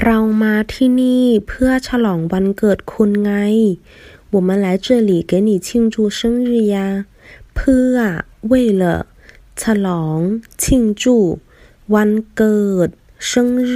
เรามาที่นี่เพื่อฉลองวันเกิดคุณไง我们来这里给你庆祝生日呀เพื่อ为了ฉลอง庆祝วันเกิด生日